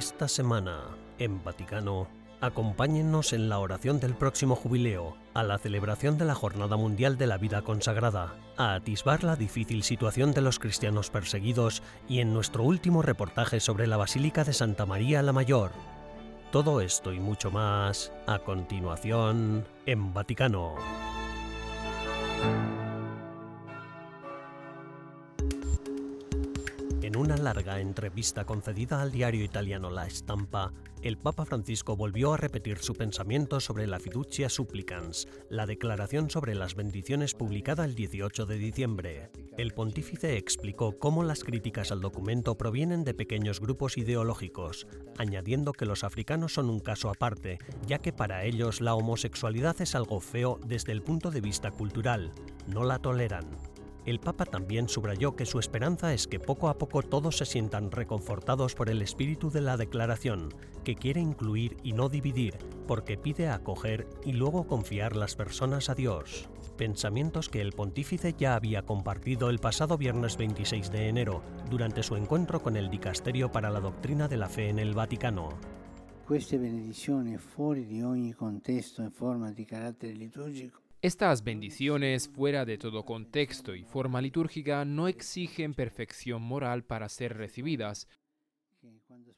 Esta semana, en Vaticano, acompáñennos en la oración del próximo jubileo, a la celebración de la Jornada Mundial de la Vida Consagrada, a atisbar la difícil situación de los cristianos perseguidos y en nuestro último reportaje sobre la Basílica de Santa María la Mayor. Todo esto y mucho más, a continuación, en Vaticano. En una larga entrevista concedida al diario italiano La Stampa, el Papa Francisco volvió a repetir su pensamiento sobre la fiducia supplicans, la declaración sobre las bendiciones publicada el 18 de diciembre. El pontífice explicó cómo las críticas al documento provienen de pequeños grupos ideológicos, añadiendo que los africanos son un caso aparte, ya que para ellos la homosexualidad es algo feo desde el punto de vista cultural, no la toleran. El Papa también subrayó que su esperanza es que poco a poco todos se sientan reconfortados por el espíritu de la declaración, que quiere incluir y no dividir, porque pide acoger y luego confiar las personas a Dios. Pensamientos que el pontífice ya había compartido el pasado viernes 26 de enero, durante su encuentro con el Dicasterio para la Doctrina de la Fe en el Vaticano. E forma estas bendiciones, fuera de todo contexto y forma litúrgica, no exigen perfección moral para ser recibidas.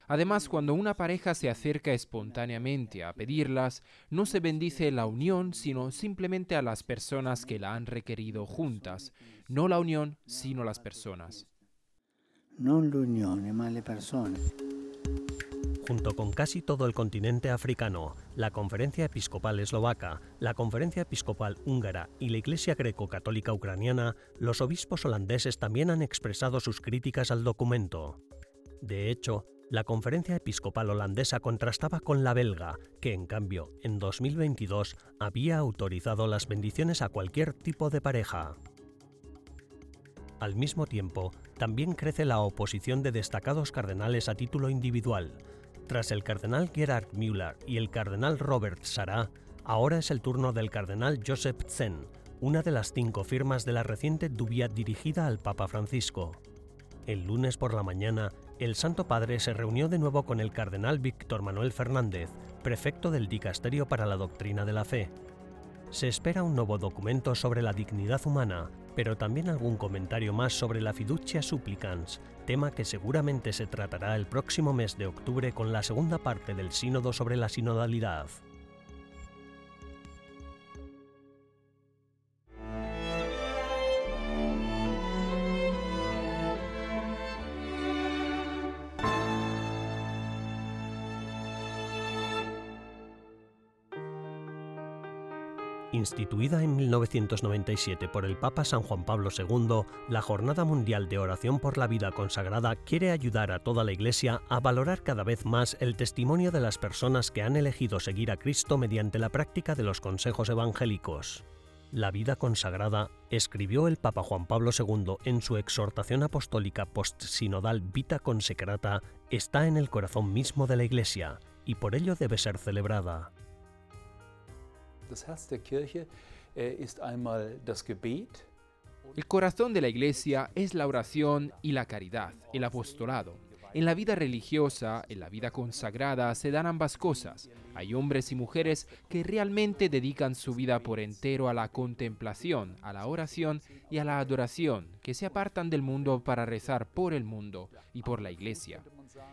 Además, cuando una pareja se acerca espontáneamente a pedirlas, no se bendice la unión, sino simplemente a las personas que la han requerido juntas. No la unión, sino las personas. No la unión, le personas junto con casi todo el continente africano, la Conferencia Episcopal Eslovaca, la Conferencia Episcopal Húngara y la Iglesia Greco-Católica Ucraniana, los obispos holandeses también han expresado sus críticas al documento. De hecho, la Conferencia Episcopal Holandesa contrastaba con la belga, que en cambio, en 2022, había autorizado las bendiciones a cualquier tipo de pareja. Al mismo tiempo, también crece la oposición de destacados cardenales a título individual, tras el cardenal Gerhard Müller y el cardenal Robert Sarah, ahora es el turno del cardenal Joseph Zen, una de las cinco firmas de la reciente dubia dirigida al Papa Francisco. El lunes por la mañana, el Santo Padre se reunió de nuevo con el cardenal Víctor Manuel Fernández, prefecto del Dicasterio para la Doctrina de la Fe. Se espera un nuevo documento sobre la dignidad humana, pero también algún comentario más sobre la fiducia supplicans, tema que seguramente se tratará el próximo mes de octubre con la segunda parte del sínodo sobre la sinodalidad. Instituida en 1997 por el Papa San Juan Pablo II, la Jornada Mundial de Oración por la Vida Consagrada quiere ayudar a toda la Iglesia a valorar cada vez más el testimonio de las personas que han elegido seguir a Cristo mediante la práctica de los consejos evangélicos. La vida consagrada, escribió el Papa Juan Pablo II en su exhortación apostólica post-sinodal Vita Consecrata, está en el corazón mismo de la Iglesia y por ello debe ser celebrada. Äh, el corazón de la Iglesia es la oración y la caridad, el apostolado. En la vida religiosa, en la vida consagrada, se dan ambas cosas. Hay hombres y mujeres que realmente dedican su vida por entero a la contemplación, a la oración y a la adoración, que se apartan del mundo para rezar por el mundo y por la iglesia.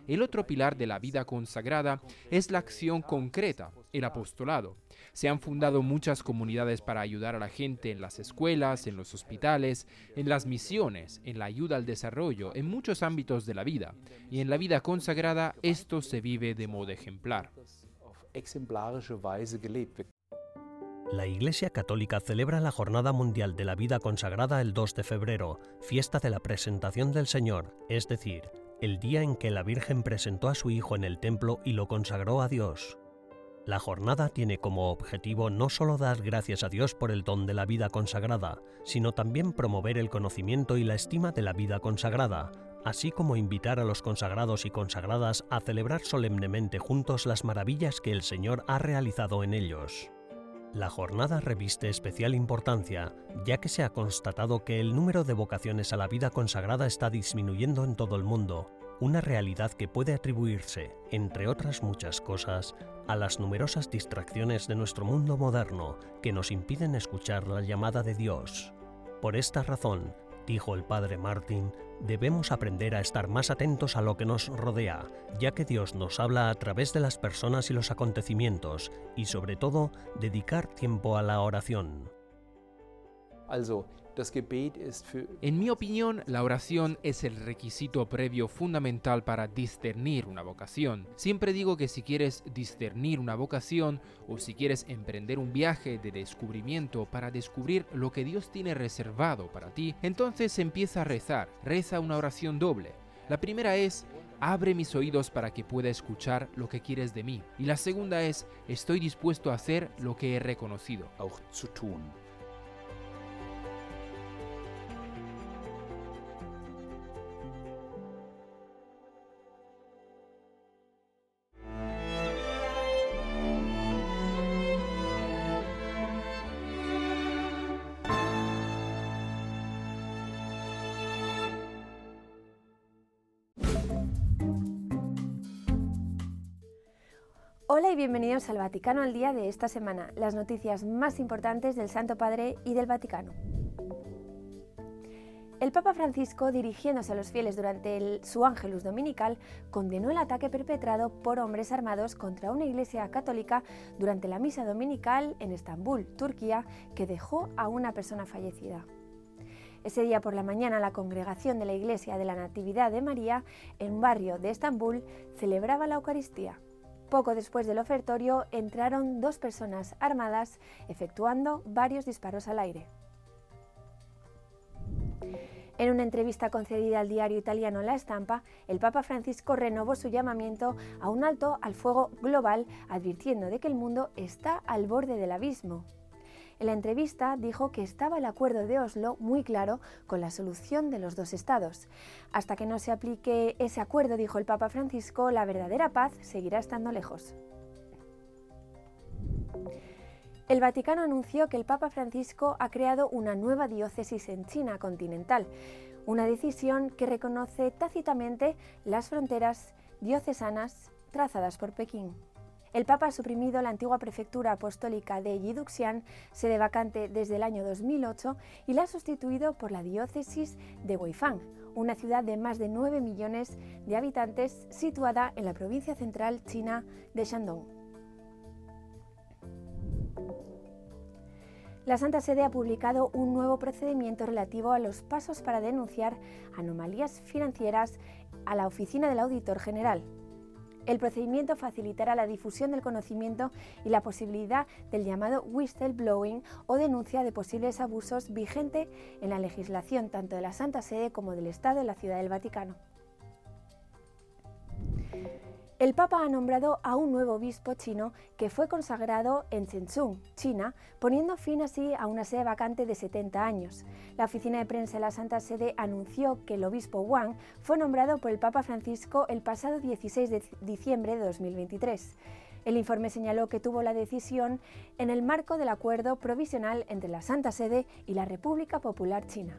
El otro pilar de la vida consagrada es la acción concreta, el apostolado. Se han fundado muchas comunidades para ayudar a la gente en las escuelas, en los hospitales, en las misiones, en la ayuda al desarrollo, en muchos ámbitos de la vida. Y en la vida consagrada esto se vive de modo ejemplar. La Iglesia Católica celebra la Jornada Mundial de la Vida Consagrada el 2 de febrero, fiesta de la presentación del Señor, es decir, el día en que la Virgen presentó a su Hijo en el templo y lo consagró a Dios. La jornada tiene como objetivo no solo dar gracias a Dios por el don de la vida consagrada, sino también promover el conocimiento y la estima de la vida consagrada, así como invitar a los consagrados y consagradas a celebrar solemnemente juntos las maravillas que el Señor ha realizado en ellos. La jornada reviste especial importancia, ya que se ha constatado que el número de vocaciones a la vida consagrada está disminuyendo en todo el mundo, una realidad que puede atribuirse, entre otras muchas cosas, a las numerosas distracciones de nuestro mundo moderno que nos impiden escuchar la llamada de Dios. Por esta razón, dijo el padre Martin, debemos aprender a estar más atentos a lo que nos rodea, ya que Dios nos habla a través de las personas y los acontecimientos, y sobre todo, dedicar tiempo a la oración. En mi opinión, la oración es el requisito previo fundamental para discernir una vocación. Siempre digo que si quieres discernir una vocación o si quieres emprender un viaje de descubrimiento para descubrir lo que Dios tiene reservado para ti, entonces empieza a rezar. Reza una oración doble. La primera es, abre mis oídos para que pueda escuchar lo que quieres de mí. Y la segunda es, estoy dispuesto a hacer lo que he reconocido. Bienvenidos al Vaticano al día de esta semana, las noticias más importantes del Santo Padre y del Vaticano. El Papa Francisco, dirigiéndose a los fieles durante su Ángelus Dominical, condenó el ataque perpetrado por hombres armados contra una iglesia católica durante la misa dominical en Estambul, Turquía, que dejó a una persona fallecida. Ese día por la mañana la congregación de la Iglesia de la Natividad de María, en barrio de Estambul, celebraba la Eucaristía. Poco después del ofertorio entraron dos personas armadas efectuando varios disparos al aire. En una entrevista concedida al diario italiano La Estampa, el Papa Francisco renovó su llamamiento a un alto al fuego global, advirtiendo de que el mundo está al borde del abismo. En la entrevista dijo que estaba el acuerdo de Oslo muy claro con la solución de los dos estados. Hasta que no se aplique ese acuerdo, dijo el Papa Francisco, la verdadera paz seguirá estando lejos. El Vaticano anunció que el Papa Francisco ha creado una nueva diócesis en China continental, una decisión que reconoce tácitamente las fronteras diocesanas trazadas por Pekín. El Papa ha suprimido la antigua prefectura apostólica de Yiduxian, sede vacante desde el año 2008, y la ha sustituido por la diócesis de Weifang, una ciudad de más de 9 millones de habitantes situada en la provincia central china de Shandong. La Santa Sede ha publicado un nuevo procedimiento relativo a los pasos para denunciar anomalías financieras a la Oficina del Auditor General, el procedimiento facilitará la difusión del conocimiento y la posibilidad del llamado whistleblowing o denuncia de posibles abusos vigente en la legislación tanto de la Santa Sede como del Estado en la Ciudad del Vaticano. El Papa ha nombrado a un nuevo obispo chino que fue consagrado en Shenzhen, China, poniendo fin así a una sede vacante de 70 años. La oficina de prensa de la Santa Sede anunció que el obispo Wang fue nombrado por el Papa Francisco el pasado 16 de diciembre de 2023. El informe señaló que tuvo la decisión en el marco del acuerdo provisional entre la Santa Sede y la República Popular China.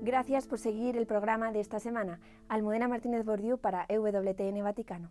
Gracias por seguir el programa de esta semana. Almudena Martínez Bordiú para EWTN Vaticano.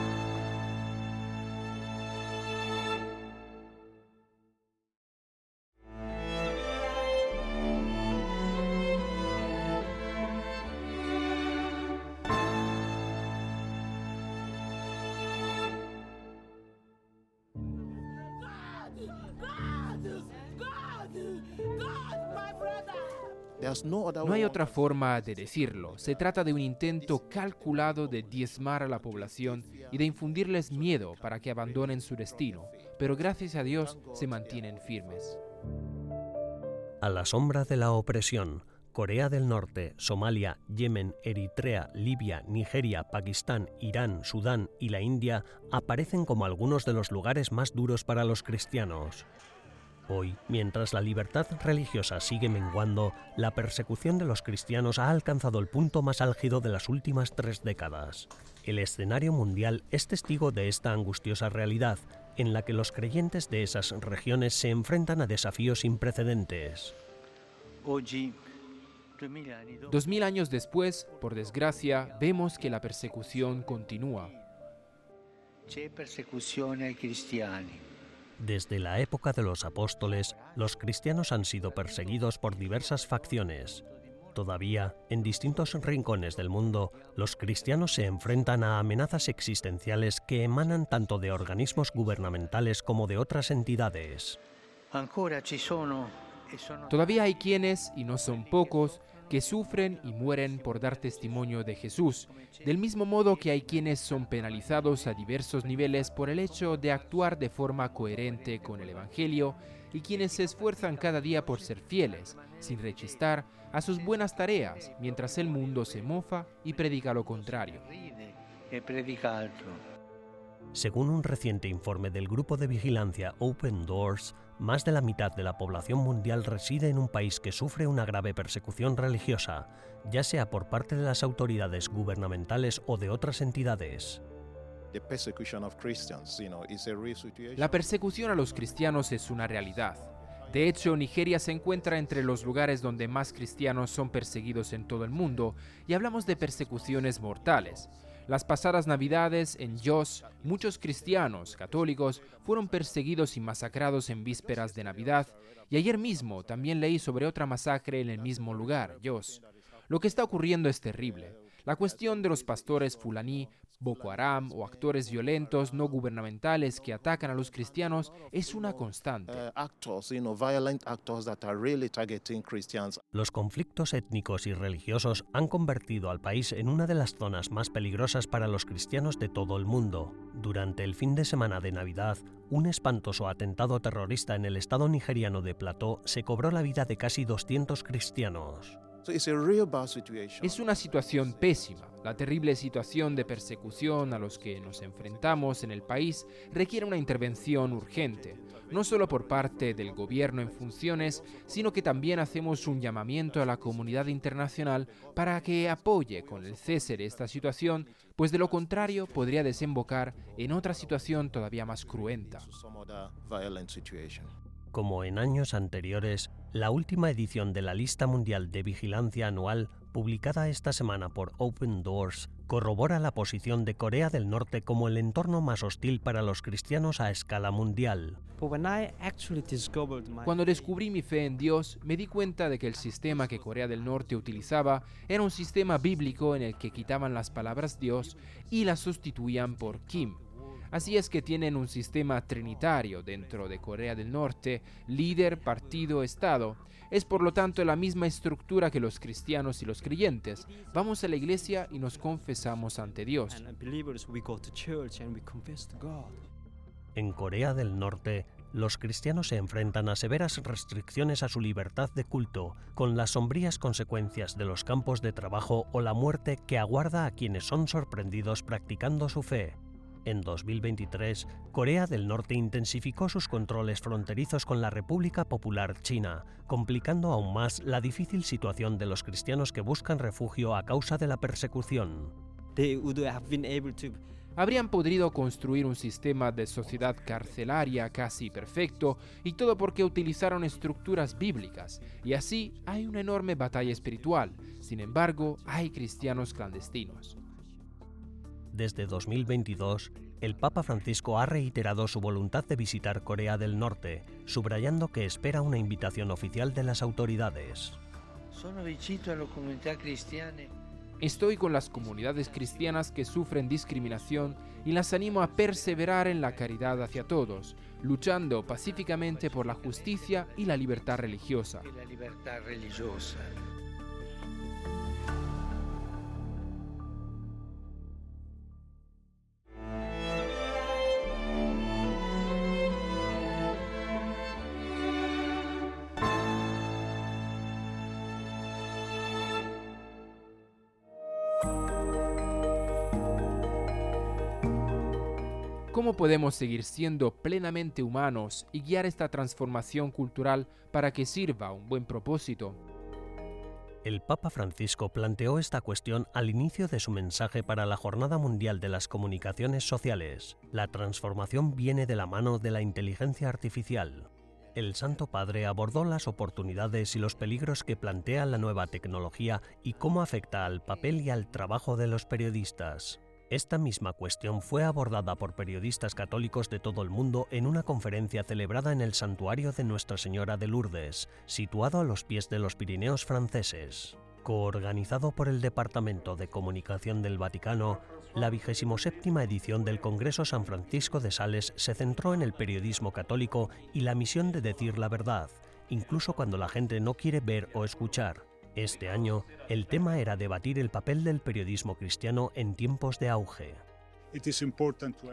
No hay otra forma de decirlo. Se trata de un intento calculado de diezmar a la población y de infundirles miedo para que abandonen su destino, pero gracias a Dios se mantienen firmes. A la sombra de la opresión, Corea del Norte, Somalia, Yemen, Eritrea, Libia, Nigeria, Pakistán, Irán, Sudán y la India aparecen como algunos de los lugares más duros para los cristianos. Hoy, mientras la libertad religiosa sigue menguando, la persecución de los cristianos ha alcanzado el punto más álgido de las últimas tres décadas. El escenario mundial es testigo de esta angustiosa realidad, en la que los creyentes de esas regiones se enfrentan a desafíos sin precedentes. Dos mil años después, por desgracia, vemos que la persecución continúa. Desde la época de los apóstoles, los cristianos han sido perseguidos por diversas facciones. Todavía, en distintos rincones del mundo, los cristianos se enfrentan a amenazas existenciales que emanan tanto de organismos gubernamentales como de otras entidades. Todavía hay quienes, y no son pocos, que sufren y mueren por dar testimonio de Jesús, del mismo modo que hay quienes son penalizados a diversos niveles por el hecho de actuar de forma coherente con el Evangelio y quienes se esfuerzan cada día por ser fieles, sin rechistar, a sus buenas tareas, mientras el mundo se mofa y predica lo contrario. Según un reciente informe del grupo de vigilancia Open Doors, más de la mitad de la población mundial reside en un país que sufre una grave persecución religiosa, ya sea por parte de las autoridades gubernamentales o de otras entidades. La persecución a los cristianos es una realidad. De hecho, Nigeria se encuentra entre los lugares donde más cristianos son perseguidos en todo el mundo y hablamos de persecuciones mortales. Las pasadas navidades en Jos, muchos cristianos católicos fueron perseguidos y masacrados en vísperas de Navidad, y ayer mismo también leí sobre otra masacre en el mismo lugar, Jos. Lo que está ocurriendo es terrible. La cuestión de los pastores fulaní Boko Haram o actores violentos no gubernamentales que atacan a los cristianos es una constante. Los conflictos étnicos y religiosos han convertido al país en una de las zonas más peligrosas para los cristianos de todo el mundo. Durante el fin de semana de Navidad, un espantoso atentado terrorista en el estado nigeriano de Plateau se cobró la vida de casi 200 cristianos. Es una situación pésima. La terrible situación de persecución a los que nos enfrentamos en el país requiere una intervención urgente, no solo por parte del gobierno en funciones, sino que también hacemos un llamamiento a la comunidad internacional para que apoye con el cese de esta situación, pues de lo contrario podría desembocar en otra situación todavía más cruenta. Como en años anteriores, la última edición de la Lista Mundial de Vigilancia Anual, publicada esta semana por Open Doors, corrobora la posición de Corea del Norte como el entorno más hostil para los cristianos a escala mundial. Cuando descubrí mi fe en Dios, me di cuenta de que el sistema que Corea del Norte utilizaba era un sistema bíblico en el que quitaban las palabras Dios y las sustituían por Kim, Así es que tienen un sistema trinitario dentro de Corea del Norte, líder, partido, Estado. Es por lo tanto la misma estructura que los cristianos y los creyentes. Vamos a la iglesia y nos confesamos ante Dios. En Corea del Norte, los cristianos se enfrentan a severas restricciones a su libertad de culto, con las sombrías consecuencias de los campos de trabajo o la muerte que aguarda a quienes son sorprendidos practicando su fe. En 2023, Corea del Norte intensificó sus controles fronterizos con la República Popular China, complicando aún más la difícil situación de los cristianos que buscan refugio a causa de la persecución. Habrían podido construir un sistema de sociedad carcelaria casi perfecto y todo porque utilizaron estructuras bíblicas, y así hay una enorme batalla espiritual. Sin embargo, hay cristianos clandestinos. Desde 2022, el Papa Francisco ha reiterado su voluntad de visitar Corea del Norte, subrayando que espera una invitación oficial de las autoridades. Estoy con las comunidades cristianas que sufren discriminación y las animo a perseverar en la caridad hacia todos, luchando pacíficamente por la justicia y la libertad religiosa. ¿Cómo podemos seguir siendo plenamente humanos y guiar esta transformación cultural para que sirva un buen propósito? El Papa Francisco planteó esta cuestión al inicio de su mensaje para la Jornada Mundial de las Comunicaciones Sociales. La transformación viene de la mano de la inteligencia artificial. El Santo Padre abordó las oportunidades y los peligros que plantea la nueva tecnología y cómo afecta al papel y al trabajo de los periodistas. Esta misma cuestión fue abordada por periodistas católicos de todo el mundo en una conferencia celebrada en el santuario de Nuestra Señora de Lourdes, situado a los pies de los Pirineos franceses. Coorganizado por el Departamento de Comunicación del Vaticano, la 27 edición del Congreso San Francisco de Sales se centró en el periodismo católico y la misión de decir la verdad, incluso cuando la gente no quiere ver o escuchar. Este año, el tema era debatir el papel del periodismo cristiano en tiempos de auge.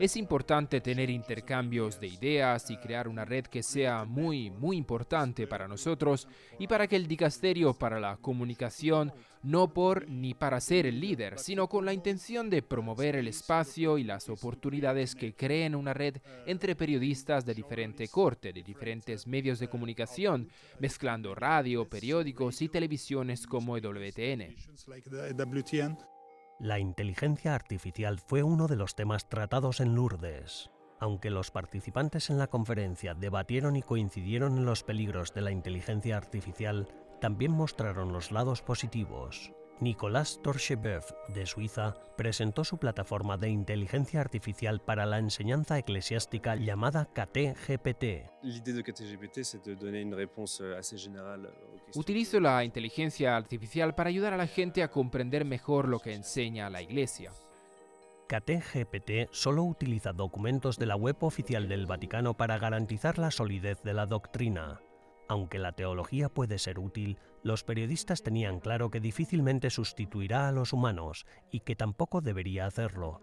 Es importante tener intercambios de ideas y crear una red que sea muy, muy importante para nosotros y para que el dicasterio para la comunicación, no por ni para ser el líder, sino con la intención de promover el espacio y las oportunidades que creen una red entre periodistas de diferente corte, de diferentes medios de comunicación, mezclando radio, periódicos y televisiones como WTN. La inteligencia artificial fue uno de los temas tratados en Lourdes. Aunque los participantes en la conferencia debatieron y coincidieron en los peligros de la inteligencia artificial, también mostraron los lados positivos. Nicolas Torchebeuf, de Suiza, presentó su plataforma de inteligencia artificial para la enseñanza eclesiástica llamada KT-GPT. Utilizo la inteligencia artificial para ayudar a la gente a comprender mejor lo que enseña la Iglesia. KT-GPT solo utiliza documentos de la web oficial del Vaticano para garantizar la solidez de la doctrina. Aunque la teología puede ser útil, los periodistas tenían claro que difícilmente sustituirá a los humanos y que tampoco debería hacerlo.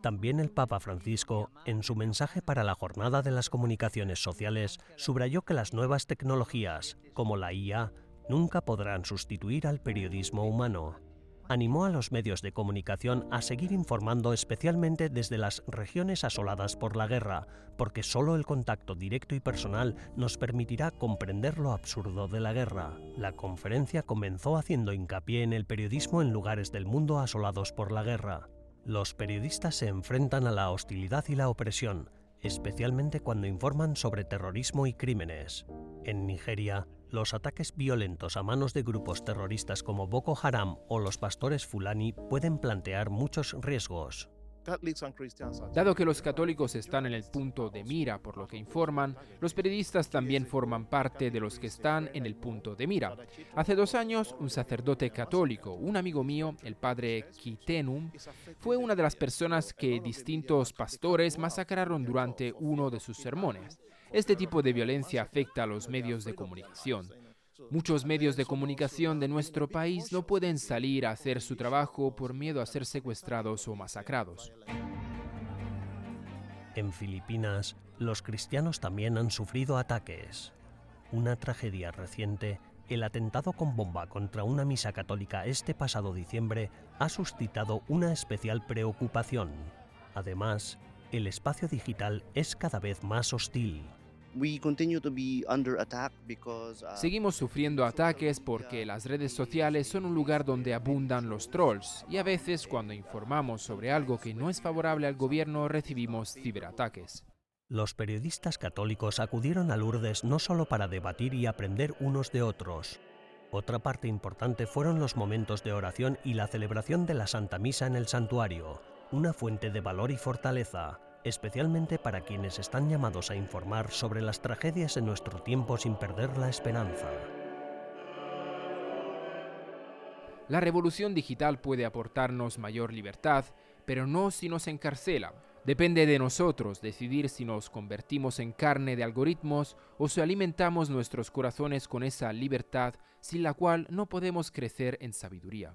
También el Papa Francisco, en su mensaje para la Jornada de las Comunicaciones Sociales, subrayó que las nuevas tecnologías, como la IA, nunca podrán sustituir al periodismo humano animó a los medios de comunicación a seguir informando especialmente desde las regiones asoladas por la guerra, porque solo el contacto directo y personal nos permitirá comprender lo absurdo de la guerra. La conferencia comenzó haciendo hincapié en el periodismo en lugares del mundo asolados por la guerra. Los periodistas se enfrentan a la hostilidad y la opresión, especialmente cuando informan sobre terrorismo y crímenes. En Nigeria, los ataques violentos a manos de grupos terroristas como Boko Haram o los pastores Fulani pueden plantear muchos riesgos. Dado que los católicos están en el punto de mira por lo que informan, los periodistas también forman parte de los que están en el punto de mira. Hace dos años, un sacerdote católico, un amigo mío, el padre Kitenum, fue una de las personas que distintos pastores masacraron durante uno de sus sermones. Este tipo de violencia afecta a los medios de comunicación. Muchos medios de comunicación de nuestro país no pueden salir a hacer su trabajo por miedo a ser secuestrados o masacrados. En Filipinas, los cristianos también han sufrido ataques. Una tragedia reciente, el atentado con bomba contra una misa católica este pasado diciembre, ha suscitado una especial preocupación. Además, el espacio digital es cada vez más hostil. Uh, Seguimos sufriendo ataques porque las redes sociales son un lugar donde abundan los trolls y a veces cuando informamos sobre algo que no es favorable al gobierno recibimos ciberataques. Los periodistas católicos acudieron a Lourdes no solo para debatir y aprender unos de otros. Otra parte importante fueron los momentos de oración y la celebración de la Santa Misa en el santuario, una fuente de valor y fortaleza especialmente para quienes están llamados a informar sobre las tragedias en nuestro tiempo sin perder la esperanza. La revolución digital puede aportarnos mayor libertad, pero no si nos encarcela. Depende de nosotros decidir si nos convertimos en carne de algoritmos o si alimentamos nuestros corazones con esa libertad sin la cual no podemos crecer en sabiduría.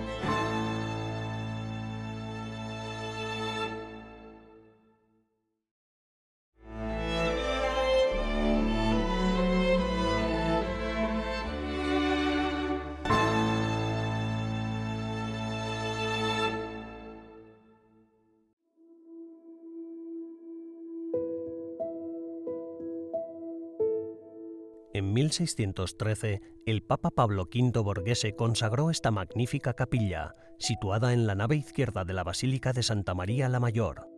En 1613, el Papa Pablo V Borghese consagró esta magnífica capilla, situada en la nave izquierda de la Basílica de Santa María la Mayor.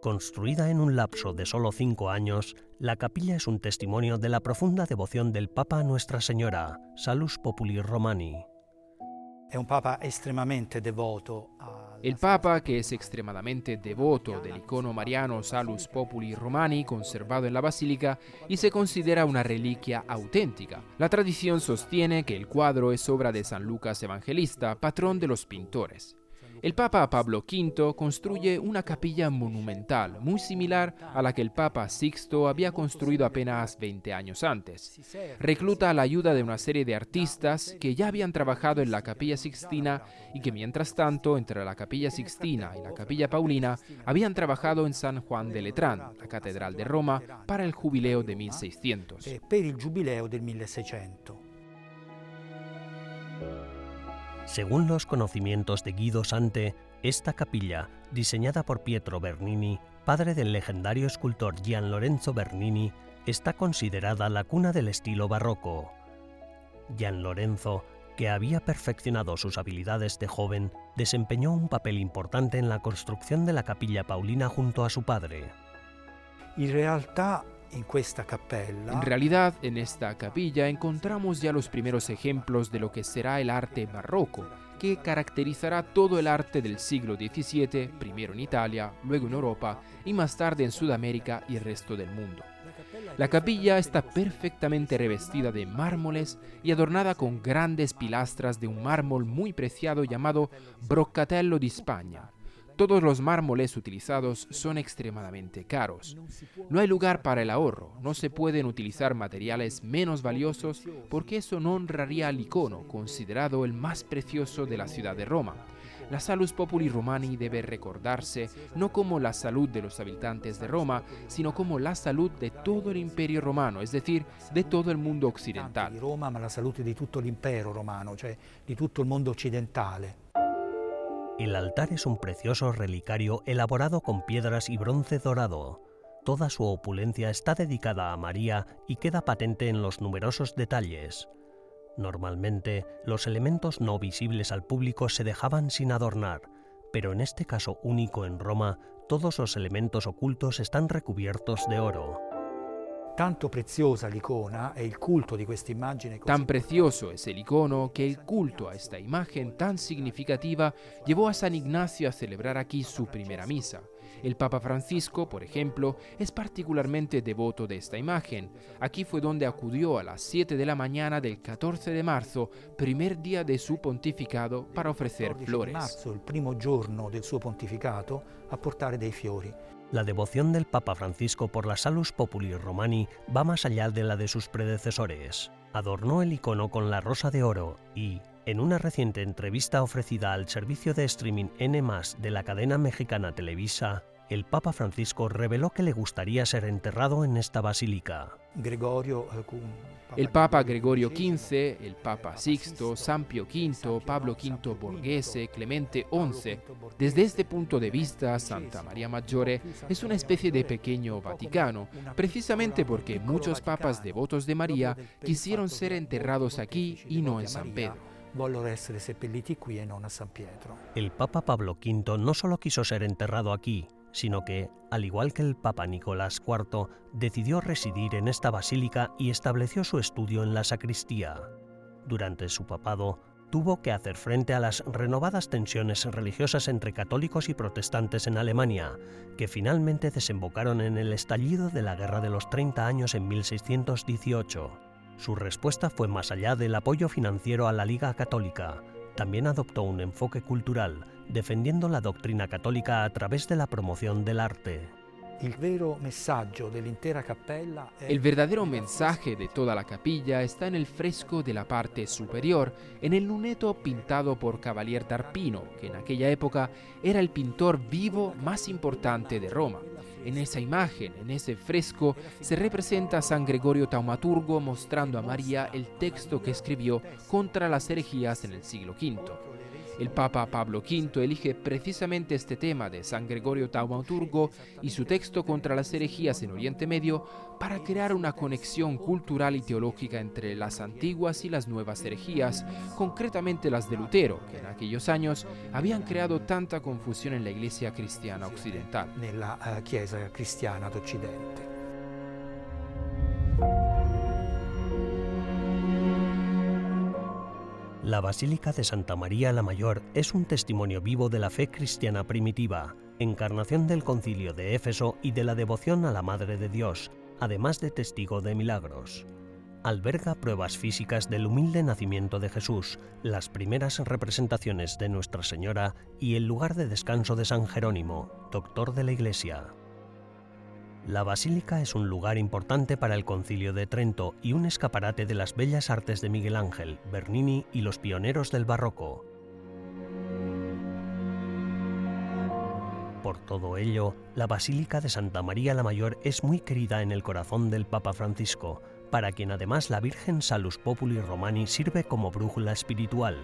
Construida en un lapso de solo cinco años, la capilla es un testimonio de la profunda devoción del Papa a Nuestra Señora, Salus Populi Romani. un papa extremadamente devoto el Papa, que es extremadamente devoto del icono mariano Salus Populi Romani conservado en la basílica y se considera una reliquia auténtica. La tradición sostiene que el cuadro es obra de San Lucas Evangelista, patrón de los pintores. El Papa Pablo V construye una capilla monumental muy similar a la que el Papa Sixto había construido apenas 20 años antes. Recluta la ayuda de una serie de artistas que ya habían trabajado en la capilla Sixtina y que mientras tanto entre la capilla Sixtina y la capilla Paulina habían trabajado en San Juan de Letrán, la catedral de Roma, para el jubileo de 1600. Eh, per il giubileo del 1600. Según los conocimientos de Guido Sante, esta capilla, diseñada por Pietro Bernini, padre del legendario escultor Gian Lorenzo Bernini, está considerada la cuna del estilo barroco. Gian Lorenzo, que había perfeccionado sus habilidades de joven, desempeñó un papel importante en la construcción de la capilla paulina junto a su padre. En realidad, en realidad, en esta capilla encontramos ya los primeros ejemplos de lo que será el arte barroco, que caracterizará todo el arte del siglo XVII, primero en Italia, luego en Europa y más tarde en Sudamérica y el resto del mundo. La capilla está perfectamente revestida de mármoles y adornada con grandes pilastras de un mármol muy preciado llamado Broccatello di España, todos los mármoles utilizados son extremadamente caros. No hay lugar para el ahorro, no se pueden utilizar materiales menos valiosos porque eso no honraría al icono, considerado el más precioso de la ciudad de Roma. La Salus Populi Romani debe recordarse no como la salud de los habitantes de Roma, sino como la salud de todo el imperio romano, es decir, de todo el mundo occidental. Roma, ma la salud de todo el imperio romano, cioè di tutto il mondo occidentale. El altar es un precioso relicario elaborado con piedras y bronce dorado. Toda su opulencia está dedicada a María y queda patente en los numerosos detalles. Normalmente, los elementos no visibles al público se dejaban sin adornar, pero en este caso único en Roma, todos los elementos ocultos están recubiertos de oro. Tanto preciosa l'icona e il culto di questa immagine Tan precioso es el icono que el culto a esta imagen tan significativa llevó a San Ignacio a celebrar aquí su primera misa. El Papa Francisco, por ejemplo, es particularmente devoto de esta imagen. Aquí fue donde acudió a las 7 de la mañana del 14 de marzo, primer día de su pontificado, para ofrecer flores. marzo, el primo giorno del suo pontificato, a portare dei fiori. La devoción del Papa Francisco por la Salus Populi Romani va más allá de la de sus predecesores. Adornó el icono con la rosa de oro y, en una reciente entrevista ofrecida al servicio de streaming N de la cadena mexicana Televisa, el Papa Francisco reveló que le gustaría ser enterrado en esta basílica. El Papa Gregorio XV, el Papa Sixto, San Pio V, Pablo V Borghese, Clemente XI. Desde este punto de vista, Santa María Maggiore es una especie de pequeño Vaticano, precisamente porque muchos papas devotos de María quisieron ser enterrados aquí y no en San Pedro. El Papa Pablo V no solo quiso ser enterrado aquí, sino que, al igual que el Papa Nicolás IV, decidió residir en esta basílica y estableció su estudio en la sacristía. Durante su papado, tuvo que hacer frente a las renovadas tensiones religiosas entre católicos y protestantes en Alemania, que finalmente desembocaron en el estallido de la Guerra de los 30 años en 1618. Su respuesta fue más allá del apoyo financiero a la Liga Católica, también adoptó un enfoque cultural, defendiendo la doctrina católica a través de la promoción del arte. El verdadero mensaje de toda la capilla está en el fresco de la parte superior, en el luneto pintado por Cavalier d'Arpino, que en aquella época era el pintor vivo más importante de Roma. En esa imagen, en ese fresco, se representa a San Gregorio Taumaturgo mostrando a María el texto que escribió contra las herejías en el siglo V. El Papa Pablo V elige precisamente este tema de San Gregorio Taumaturgo y su texto contra las herejías en Oriente Medio para crear una conexión cultural y teológica entre las antiguas y las nuevas herejías, concretamente las de Lutero, que en aquellos años habían creado tanta confusión en la Iglesia cristiana occidental. Nella uh, Chiesa cristiana d'Occidente. La Basílica de Santa María la Mayor es un testimonio vivo de la fe cristiana primitiva, encarnación del concilio de Éfeso y de la devoción a la Madre de Dios, además de testigo de milagros. Alberga pruebas físicas del humilde nacimiento de Jesús, las primeras representaciones de Nuestra Señora y el lugar de descanso de San Jerónimo, doctor de la Iglesia. La basílica es un lugar importante para el Concilio de Trento y un escaparate de las bellas artes de Miguel Ángel, Bernini y los pioneros del barroco. Por todo ello, la Basílica de Santa María la Mayor es muy querida en el corazón del Papa Francisco, para quien además la Virgen Salus Populi Romani sirve como brújula espiritual.